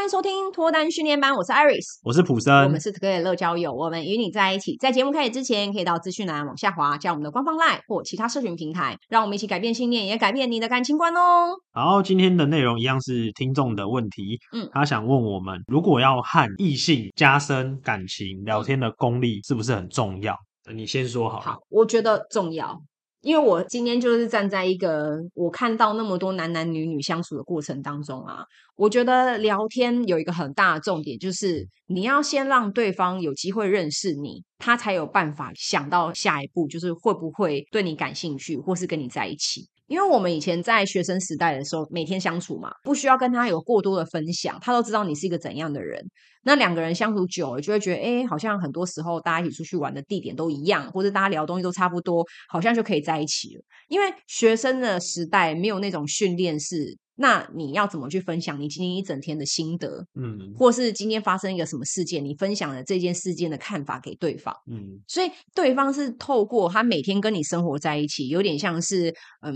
欢迎收听脱单训练班，我是 Iris，我是普森，我们是可以乐交友，我们与你在一起。在节目开始之前，可以到资讯栏往下滑，加我们的官方 LINE 或其他社群平台，让我们一起改变信念，也改变你的感情观哦。好，今天的内容一样是听众的问题，嗯，他想问我们，如果要和异性加深感情，聊天的功力是不是很重要？你先说好了。好，我觉得重要。因为我今天就是站在一个我看到那么多男男女女相处的过程当中啊，我觉得聊天有一个很大的重点，就是你要先让对方有机会认识你，他才有办法想到下一步，就是会不会对你感兴趣，或是跟你在一起。因为我们以前在学生时代的时候，每天相处嘛，不需要跟他有过多的分享，他都知道你是一个怎样的人。那两个人相处久了，就会觉得，哎，好像很多时候大家一起出去玩的地点都一样，或者大家聊东西都差不多，好像就可以在一起了。因为学生的时代没有那种训练是。那你要怎么去分享你今天一整天的心得？嗯，或是今天发生一个什么事件，你分享了这件事件的看法给对方。嗯，所以对方是透过他每天跟你生活在一起，有点像是嗯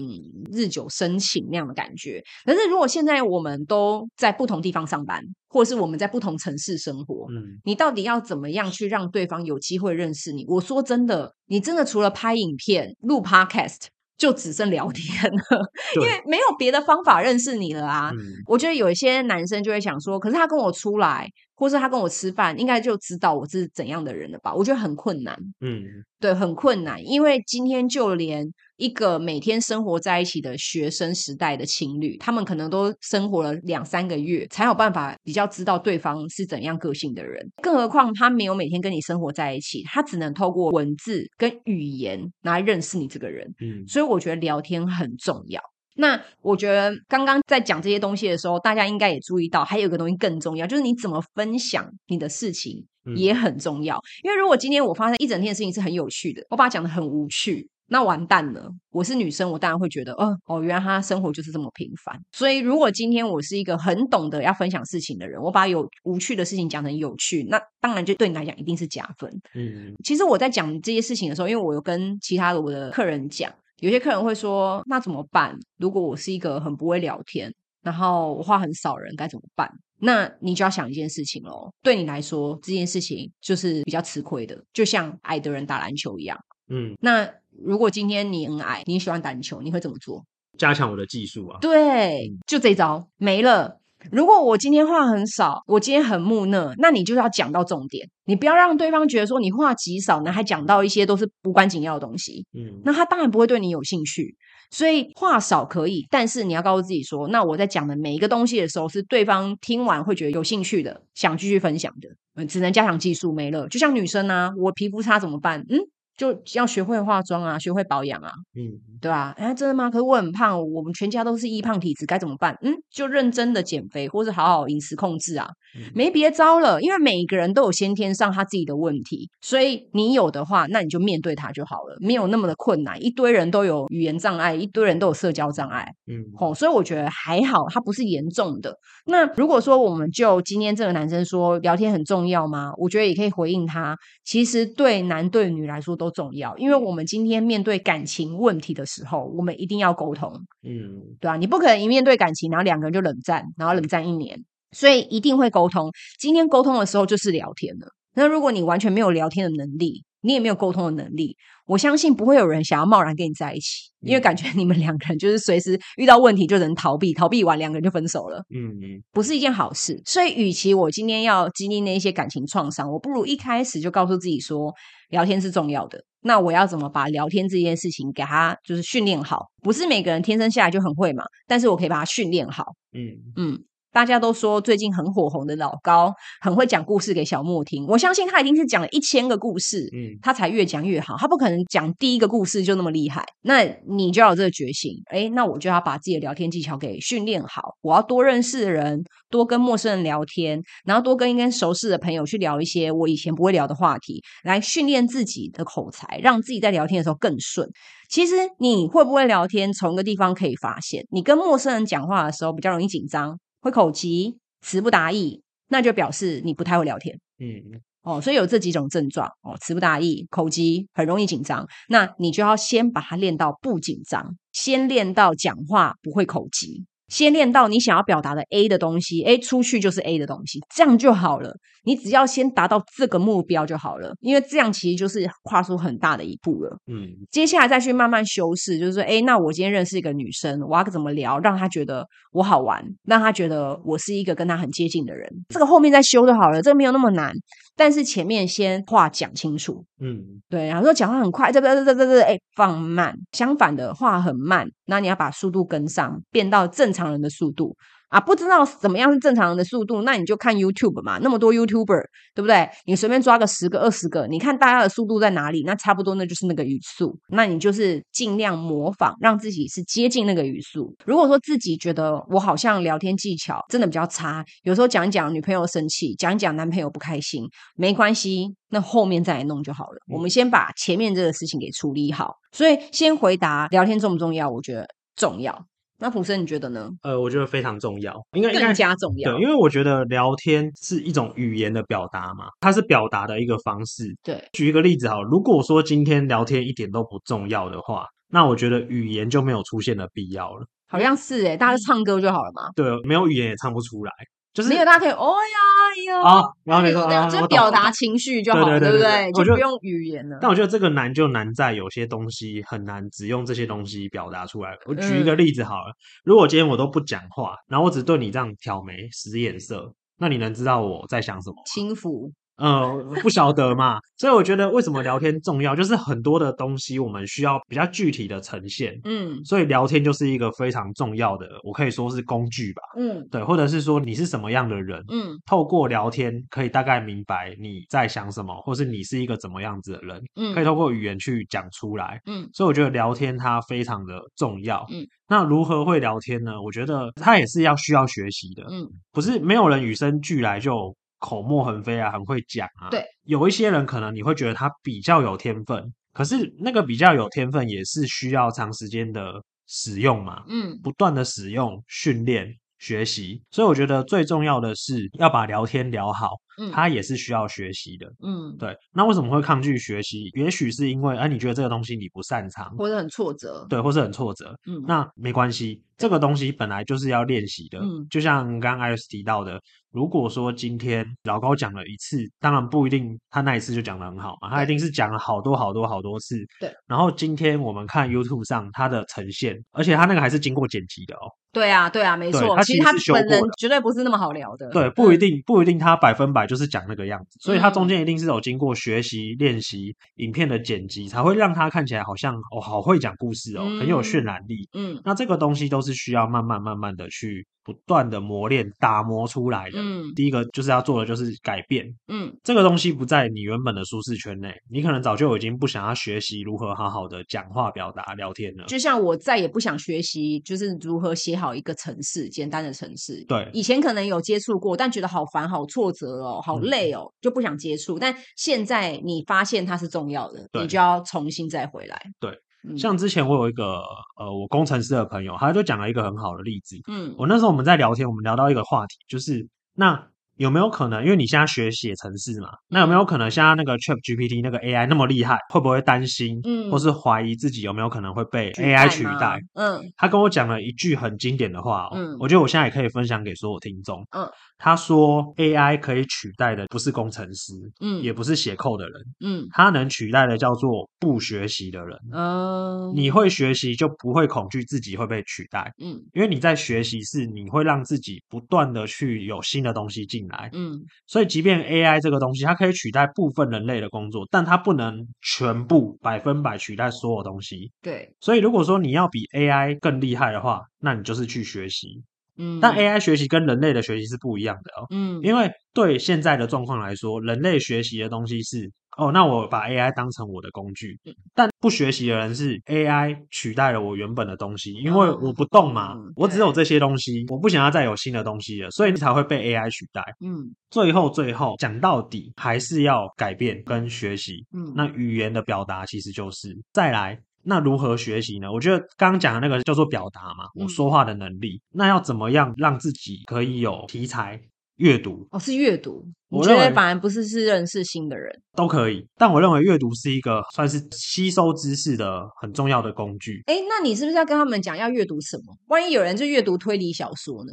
日久生情那样的感觉。可是如果现在我们都在不同地方上班，或是我们在不同城市生活，嗯，你到底要怎么样去让对方有机会认识你？我说真的，你真的除了拍影片、录 Podcast。就只剩聊天了，因为没有别的方法认识你了啊！嗯、我觉得有一些男生就会想说，可是他跟我出来。或是他跟我吃饭，应该就知道我是怎样的人了吧？我觉得很困难，嗯，对，很困难，因为今天就连一个每天生活在一起的学生时代的情侣，他们可能都生活了两三个月，才有办法比较知道对方是怎样个性的人。更何况他没有每天跟你生活在一起，他只能透过文字跟语言来认识你这个人。嗯，所以我觉得聊天很重要。那我觉得刚刚在讲这些东西的时候，大家应该也注意到，还有一个东西更重要，就是你怎么分享你的事情也很重要。嗯、因为如果今天我发现一整天的事情是很有趣的，我把它讲的很无趣，那完蛋了。我是女生，我当然会觉得，哦哦，原来他生活就是这么平凡。所以如果今天我是一个很懂得要分享事情的人，我把有无趣的事情讲成有趣，那当然就对你来讲一定是加分。嗯，其实我在讲这些事情的时候，因为我有跟其他的我的客人讲。有些客人会说：“那怎么办？如果我是一个很不会聊天，然后我话很少人，该怎么办？”那你就要想一件事情喽。对你来说，这件事情就是比较吃亏的，就像矮的人打篮球一样。嗯，那如果今天你很矮，你喜欢打篮球，你会怎么做？加强我的技术啊！对，就这招没了。如果我今天话很少，我今天很木讷，那你就要讲到重点，你不要让对方觉得说你话极少呢，还讲到一些都是无关紧要的东西。嗯，那他当然不会对你有兴趣。所以话少可以，但是你要告诉自己说，那我在讲的每一个东西的时候，是对方听完会觉得有兴趣的，想继续分享的。嗯，只能加强技术没了。就像女生啊，我皮肤差怎么办？嗯。就要学会化妆啊，学会保养啊，嗯，对吧？哎，真的吗？可是我很胖，我们全家都是易胖体质，该怎么办？嗯，就认真的减肥，或是好好饮食控制啊，嗯、没别招了。因为每一个人都有先天上他自己的问题，所以你有的话，那你就面对他就好了，没有那么的困难。一堆人都有语言障碍，一堆人都有社交障碍，嗯，吼，所以我觉得还好，他不是严重的。那如果说我们就今天这个男生说聊天很重要吗？我觉得也可以回应他，其实对男对女来说都。都重要，因为我们今天面对感情问题的时候，我们一定要沟通，嗯，对啊，你不可能一面对感情，然后两个人就冷战，然后冷战一年，所以一定会沟通。今天沟通的时候就是聊天了。那如果你完全没有聊天的能力，你也没有沟通的能力，我相信不会有人想要贸然跟你在一起，因为感觉你们两个人就是随时遇到问题就能逃避，逃避完两个人就分手了。嗯嗯，不是一件好事。所以，与其我今天要经历那些感情创伤，我不如一开始就告诉自己说，聊天是重要的。那我要怎么把聊天这件事情给他就是训练好？不是每个人天生下来就很会嘛，但是我可以把它训练好。嗯嗯。大家都说最近很火红的老高很会讲故事给小莫听，我相信他一定是讲了一千个故事，嗯，他才越讲越好。他不可能讲第一个故事就那么厉害。那你就要有这个决心，诶，那我就要把自己的聊天技巧给训练好。我要多认识人，多跟陌生人聊天，然后多跟一跟熟识的朋友去聊一些我以前不会聊的话题，来训练自己的口才，让自己在聊天的时候更顺。其实你会不会聊天，从一个地方可以发现，你跟陌生人讲话的时候比较容易紧张。会口急、词不达意，那就表示你不太会聊天。嗯，哦，所以有这几种症状哦，词不达意、口急、很容易紧张，那你就要先把它练到不紧张，先练到讲话不会口急。先练到你想要表达的 A 的东西，哎，出去就是 A 的东西，这样就好了。你只要先达到这个目标就好了，因为这样其实就是跨出很大的一步了。嗯，接下来再去慢慢修饰，就是说，哎，那我今天认识一个女生，我要怎么聊，让她觉得我好玩，让她觉得我是一个跟她很接近的人。这个后面再修就好了，这个没有那么难。但是前面先话讲清楚，嗯，对，然后说讲话很快，这这这这这，哎，放慢，相反的话很慢，那你要把速度跟上，变到正常人的速度。啊，不知道怎么样是正常人的速度，那你就看 YouTube 嘛，那么多 YouTuber，对不对？你随便抓个十个、二十个，你看大家的速度在哪里？那差不多那就是那个语速，那你就是尽量模仿，让自己是接近那个语速。如果说自己觉得我好像聊天技巧真的比较差，有时候讲一讲女朋友生气，讲一讲男朋友不开心，没关系，那后面再来弄就好了。我们先把前面这个事情给处理好。所以先回答聊天重不重要？我觉得重要。那普森，你觉得呢？呃，我觉得非常重要，应该更加重要。对，因为我觉得聊天是一种语言的表达嘛，它是表达的一个方式。对，举一个例子好，如果说今天聊天一点都不重要的话，那我觉得语言就没有出现的必要了。好像是诶，大家唱歌就好了嘛。对，没有语言也唱不出来。就是没有，大家可以哦呀呀，啊，然后你说就表达情绪就好，对不对？就不用语言了。但我觉得这个难就难在有些东西很难只用这些东西表达出来。我举一个例子好了，如果今天我都不讲话，然后我只对你这样挑眉使眼色，那你能知道我在想什么？轻浮。呃，不晓得嘛，所以我觉得为什么聊天重要，就是很多的东西我们需要比较具体的呈现，嗯，所以聊天就是一个非常重要的，我可以说是工具吧，嗯，对，或者是说你是什么样的人，嗯，透过聊天可以大概明白你在想什么，或是你是一个怎么样子的人，嗯，可以透过语言去讲出来，嗯，所以我觉得聊天它非常的重要，嗯，那如何会聊天呢？我觉得它也是要需要学习的，嗯，不是没有人与生俱来就。口沫横飞啊，很会讲啊。对，有一些人可能你会觉得他比较有天分，可是那个比较有天分也是需要长时间的使用嘛。嗯，不断的使用、训练、学习。所以我觉得最重要的是要把聊天聊好。嗯，他也是需要学习的。嗯，对。那为什么会抗拒学习？也许是因为，哎、啊，你觉得这个东西你不擅长，或者很挫折。对，或是很挫折。嗯，那没关系，这个东西本来就是要练习的。嗯，就像刚刚艾瑞斯提到的，如果说今天老高讲了一次，当然不一定他那一次就讲的很好嘛，他一定是讲了好多好多好多次。对。然后今天我们看 YouTube 上他的呈现，而且他那个还是经过剪辑的哦。对啊，对啊，没错。其实他本人绝对不是那么好聊的。对，不一定，不一定他百分百。就是讲那个样子，所以他中间一定是有经过学习、练习、影片的剪辑，才会让他看起来好像哦，好会讲故事哦，很有渲染力。嗯，那这个东西都是需要慢慢慢慢的去。不断的磨练、打磨出来的。嗯，第一个就是要做的就是改变。嗯，这个东西不在你原本的舒适圈内，你可能早就已经不想要学习如何好好的讲话、表达、聊天了。就像我再也不想学习，就是如何写好一个程式，简单的程式。对，以前可能有接触过，但觉得好烦、好挫折哦、好累哦，就不想接触。但现在你发现它是重要的，你就要重新再回来。对。像之前我有一个呃，我工程师的朋友，他就讲了一个很好的例子。嗯，我那时候我们在聊天，我们聊到一个话题，就是那。有没有可能，因为你现在学写程式嘛，那有没有可能像那个 ChatGPT 那个 AI 那么厉害，会不会担心，嗯，或是怀疑自己有没有可能会被 AI 取代？嗯，他跟我讲了一句很经典的话，嗯，我觉得我现在也可以分享给所有听众，嗯，他说 AI 可以取代的不是工程师，嗯，也不是写 code 的人，嗯，他能取代的叫做不学习的人，嗯，你会学习就不会恐惧自己会被取代，嗯，因为你在学习是你会让自己不断的去有新的东西进来，嗯，所以即便 AI 这个东西，它可以取代部分人类的工作，但它不能全部百分百取代所有东西。对，所以如果说你要比 AI 更厉害的话，那你就是去学习。嗯，但 AI 学习跟人类的学习是不一样的哦。嗯，因为对现在的状况来说，人类学习的东西是。哦，那我把 AI 当成我的工具，但不学习的人是 AI 取代了我原本的东西，因为我不动嘛，嗯、我只有这些东西，我不想要再有新的东西了，所以你才会被 AI 取代。嗯，最后最后讲到底还是要改变跟学习。嗯，那语言的表达其实就是再来，那如何学习呢？我觉得刚刚讲的那个叫做表达嘛，我说话的能力，嗯、那要怎么样让自己可以有题材？阅读哦，是阅读。我觉得反而不是是认识新的人都可以，但我认为阅读是一个算是吸收知识的很重要的工具。哎，那你是不是要跟他们讲要阅读什么？万一有人就阅读推理小说呢？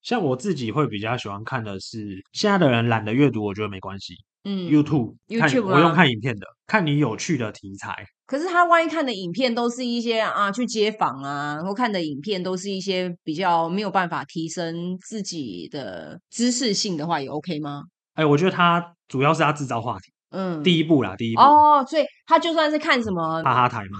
像我自己会比较喜欢看的是，现在的人懒得阅读，我觉得没关系。嗯，YouTube，YouTube 不用看影片的，看你有趣的题材。可是他万一看的影片都是一些啊去街访啊，然后看的影片都是一些比较没有办法提升自己的知识性的话，也 OK 吗？哎，我觉得他主要是他制造话题。嗯，第一步啦，第一步哦，所以他就算是看什么哈哈台吗？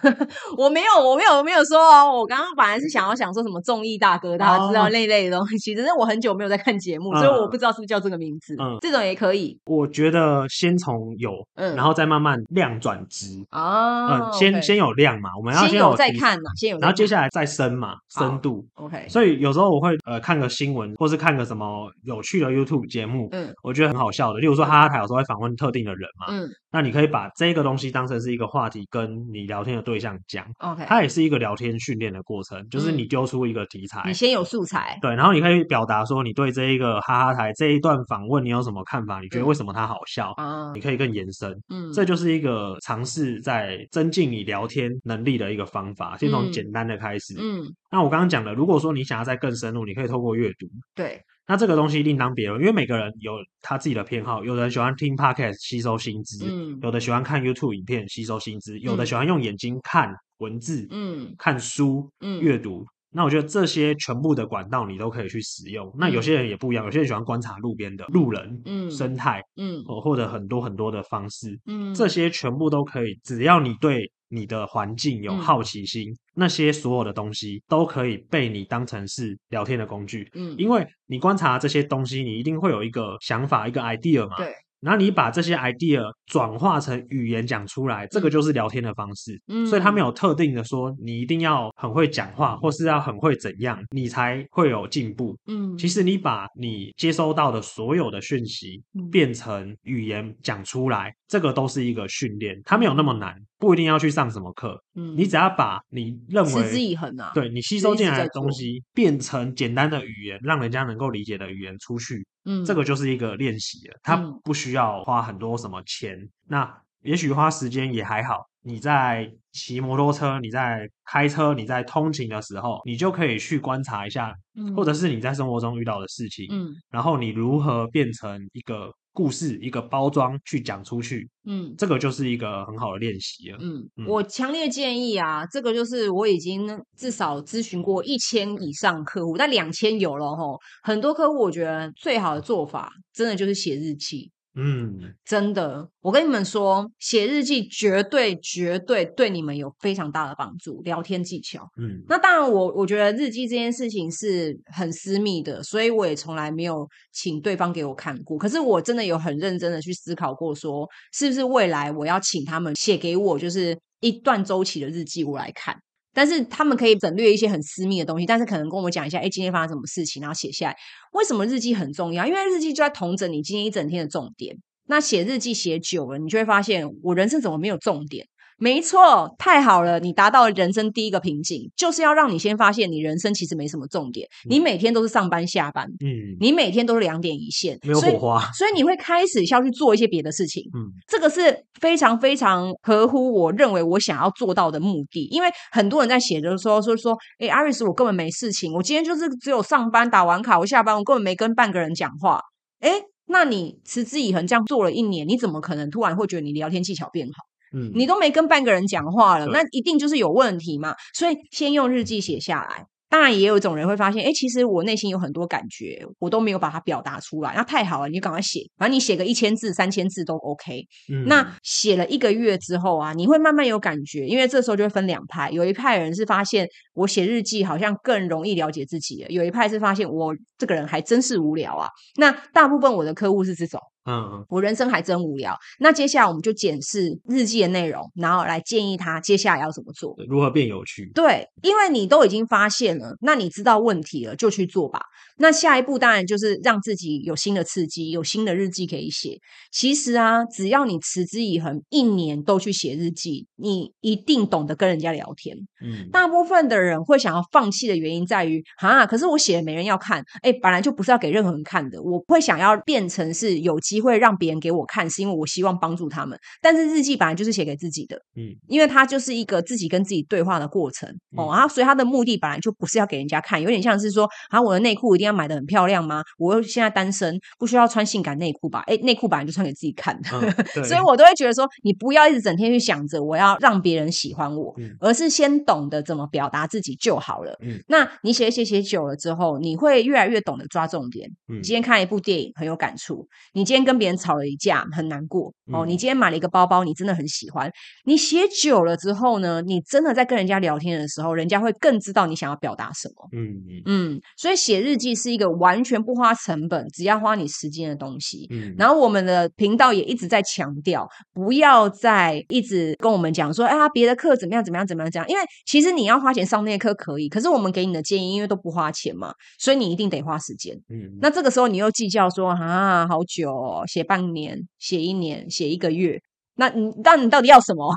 我没有，我没有，我没有说哦。我刚刚本来是想要想说什么综艺大哥，大家知道那一类的东西。其实我很久没有在看节目，所以我不知道是不是叫这个名字。嗯，这种也可以。我觉得先从有，嗯，然后再慢慢量转质啊。嗯，先先有量嘛，我们要先有再看嘛，先有，然后接下来再深嘛，深度。OK。所以有时候我会呃看个新闻，或是看个什么有趣的 YouTube 节目，嗯，我觉得很好笑的。例如说哈哈台有时候会访问特定的人嘛，嗯。那你可以把这个东西当成是一个话题，跟你聊天的对象讲。OK，它也是一个聊天训练的过程，就是你丢出一个题材，你先有素材，对，然后你可以表达说你对这一个哈哈台这一段访问你有什么看法？你觉得为什么它好笑？啊，你可以更延伸。嗯，这就是一个尝试在增进你聊天能力的一个方法，先从简单的开始。嗯，那我刚刚讲的，如果说你想要再更深入，你可以透过阅读。对。那这个东西另当别论，因为每个人有他自己的偏好，有人喜欢听 podcast 吸收新知，嗯，有的喜欢看 YouTube 影片吸收新知，有的喜欢用眼睛看文字，嗯，看书，嗯，阅读。那我觉得这些全部的管道你都可以去使用。那有些人也不一样，有些人喜欢观察路边的路人，嗯，生态，嗯，或者很多很多的方式，嗯，这些全部都可以，只要你对。你的环境有好奇心，嗯、那些所有的东西都可以被你当成是聊天的工具。嗯，因为你观察这些东西，你一定会有一个想法，一个 idea 嘛。对。然后你把这些 idea 转化成语言讲出来，这个就是聊天的方式。嗯，所以他没有特定的说你一定要很会讲话，或是要很会怎样，你才会有进步。嗯，其实你把你接收到的所有的讯息变成语言讲出来，这个都是一个训练，它没有那么难，不一定要去上什么课。嗯，你只要把你认为持之以恒啊，对你吸收进来的东西变成简单的语言，让人家能够理解的语言出去。嗯，这个就是一个练习了，它不需要花很多什么钱。嗯、那也许花时间也还好。你在骑摩托车，你在开车，你在通勤的时候，你就可以去观察一下，嗯、或者是你在生活中遇到的事情，嗯，然后你如何变成一个故事，一个包装去讲出去，嗯，这个就是一个很好的练习了。嗯，嗯，我强烈建议啊，这个就是我已经至少咨询过一千以上客户，但两千有了吼，很多客户我觉得最好的做法，真的就是写日记。嗯，真的，我跟你们说，写日记绝对绝对对你们有非常大的帮助。聊天技巧，嗯，那当然我，我我觉得日记这件事情是很私密的，所以我也从来没有请对方给我看过。可是我真的有很认真的去思考过，说是不是未来我要请他们写给我，就是一段周期的日记，我来看。但是他们可以省略一些很私密的东西，但是可能跟我讲一下，哎，今天发生什么事情，然后写下来。为什么日记很重要？因为日记就在统整你今天一整天的重点。那写日记写久了，你就会发现，我人生怎么没有重点？没错，太好了！你达到了人生第一个瓶颈，就是要让你先发现你人生其实没什么重点。嗯、你每天都是上班下班，嗯，你每天都是两点一线，没有火花，所以，所以你会开始要去做一些别的事情。嗯，这个是非常非常合乎我认为我想要做到的目的。因为很多人在写的时候说说，哎阿瑞斯我根本没事情，我今天就是只有上班打完卡，我下班我根本没跟半个人讲话。哎，那你持之以恒这样做了一年，你怎么可能突然会觉得你聊天技巧变好？嗯，你都没跟半个人讲话了，那一定就是有问题嘛。所以先用日记写下来。当然，也有一种人会发现，哎，其实我内心有很多感觉，我都没有把它表达出来。那太好了，你就赶快写，反正你写个一千字、三千字都 OK。嗯，那写了一个月之后啊，你会慢慢有感觉，因为这时候就会分两派，有一派人是发现我写日记好像更容易了解自己了，有一派是发现我这个人还真是无聊啊。那大部分我的客户是这种。嗯，我人生还真无聊。那接下来我们就检视日记的内容，然后来建议他接下来要怎么做，如何变有趣。对，因为你都已经发现了，那你知道问题了，就去做吧。那下一步当然就是让自己有新的刺激，有新的日记可以写。其实啊，只要你持之以恒，一年都去写日记，你一定懂得跟人家聊天。嗯，大部分的人会想要放弃的原因在于，啊，可是我写的没人要看。哎，本来就不是要给任何人看的。我会想要变成是有机会让别人给我看，是因为我希望帮助他们。但是日记本来就是写给自己的，嗯，因为它就是一个自己跟自己对话的过程。哦，然后所以它的目的本来就不是要给人家看，有点像是说，啊，我的内裤一定要买的很漂亮吗？我又现在单身，不需要穿性感内裤吧？哎，内裤本来就穿给自己看的，嗯、所以我都会觉得说，你不要一直整天去想着我要让别人喜欢我，嗯、而是先懂得怎么表达自己就好了。嗯，那你写写写久了之后，你会越来越懂得抓重点。嗯，今天看一部电影很有感触，你今天跟别人吵了一架很难过哦，你今天买了一个包包，你真的很喜欢。你写久了之后呢，你真的在跟人家聊天的时候，人家会更知道你想要表达什么。嗯嗯嗯，所以写日记是一个完全不花成本，只要花你时间的东西。嗯，然后我们的频道也一直在强调，不要再一直跟我们讲说，哎呀，别的课怎么样怎么样怎么样这样，因为其实你要花钱上那些课可以，可是我们给你的建议，因为都不花钱嘛，所以你一定得花时间。嗯，那这个时候你又计较说，啊，好久哦，写半年，写一年，写一个月。那你，那你到底要什么？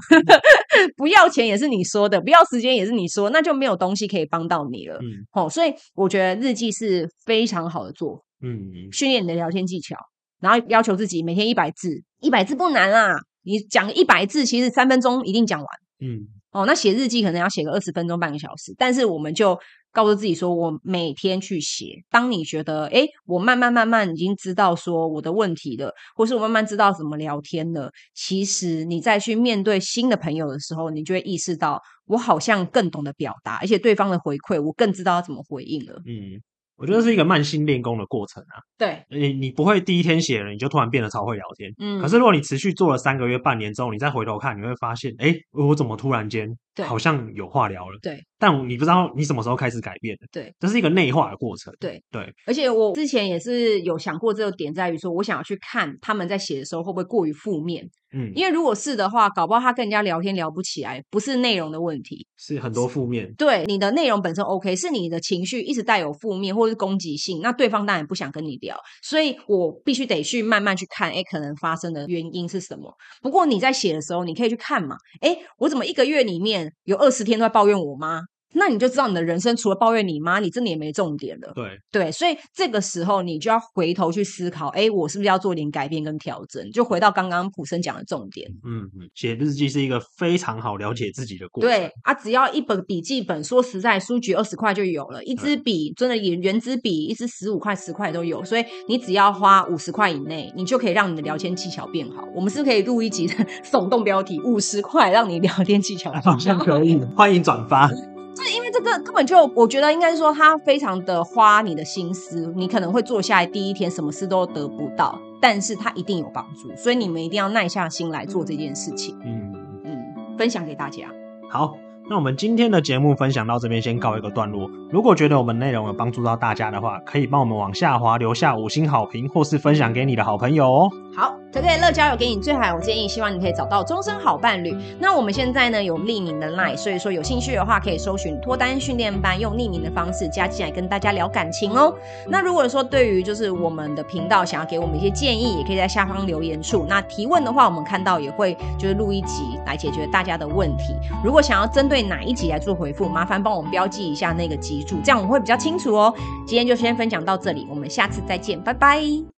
不要钱也是你说的，不要时间也是你说，那就没有东西可以帮到你了。嗯，好，所以我觉得日记是非常好的做，嗯，训练你的聊天技巧，然后要求自己每天一百字，一百字不难啦，你讲一百字，其实三分钟一定讲完。嗯，哦，那写日记可能要写个二十分钟，半个小时，但是我们就。告诉自己说，我每天去写。当你觉得，诶，我慢慢慢慢已经知道说我的问题了，或是我慢慢知道怎么聊天了，其实你再去面对新的朋友的时候，你就会意识到，我好像更懂得表达，而且对方的回馈，我更知道要怎么回应了。嗯。我觉得是一个慢性练功的过程啊。对，你你不会第一天写了，你就突然变得超会聊天。嗯。可是如果你持续做了三个月、半年之后，你再回头看，你会发现，哎，我怎么突然间好像有话聊了？对。但你不知道你什么时候开始改变的。对。这是一个内化的过程。对对。而且我之前也是有想过这个点，在于说我想要去看他们在写的时候会不会过于负面。嗯。因为如果是的话，搞不好他跟人家聊天聊不起来，不是内容的问题，是很多负面。对，你的内容本身 OK，是你的情绪一直带有负面或者是攻击性。那对方当然不想跟你聊，所以我必须得去慢慢去看，哎，可能发生的原因是什么？不过你在写的时候，你可以去看嘛，哎，我怎么一个月里面有二十天都在抱怨我妈？那你就知道你的人生除了抱怨你妈，你真的也没重点了。对对，所以这个时候你就要回头去思考，哎，我是不是要做点改变跟调整？就回到刚刚普生讲的重点。嗯嗯，写日记是一个非常好了解自己的过程。对啊，只要一本笔记本，说实在，书局二十块就有了，一支笔真的原原子笔，一支十五块、十块都有。所以你只要花五十块以内，你就可以让你的聊天技巧变好。我们是不是可以录一集 耸动标题：五十块让你聊天技巧变好？好像可以，欢迎转发。是因为这个根本就，我觉得应该说，他非常的花你的心思，你可能会坐下来第一天什么事都得不到，但是他一定有帮助，所以你们一定要耐下心来做这件事情。嗯嗯，分享给大家。好。那我们今天的节目分享到这边，先告一个段落。如果觉得我们内容有帮助到大家的话，可以帮我们往下滑留下五星好评，或是分享给你的好朋友哦。好，可可乐交友给你最好的建议，希望你可以找到终身好伴侣。那我们现在呢有匿名的 LINE，所以说有兴趣的话可以搜寻脱单训练班，用匿名的方式加进来跟大家聊感情哦。那如果说对于就是我们的频道想要给我们一些建议，也可以在下方留言处。那提问的话，我们看到也会就是录一集来解决大家的问题。如果想要针对对哪一集来做回复？麻烦帮我们标记一下那个集数，这样我们会比较清楚哦。今天就先分享到这里，我们下次再见，拜拜。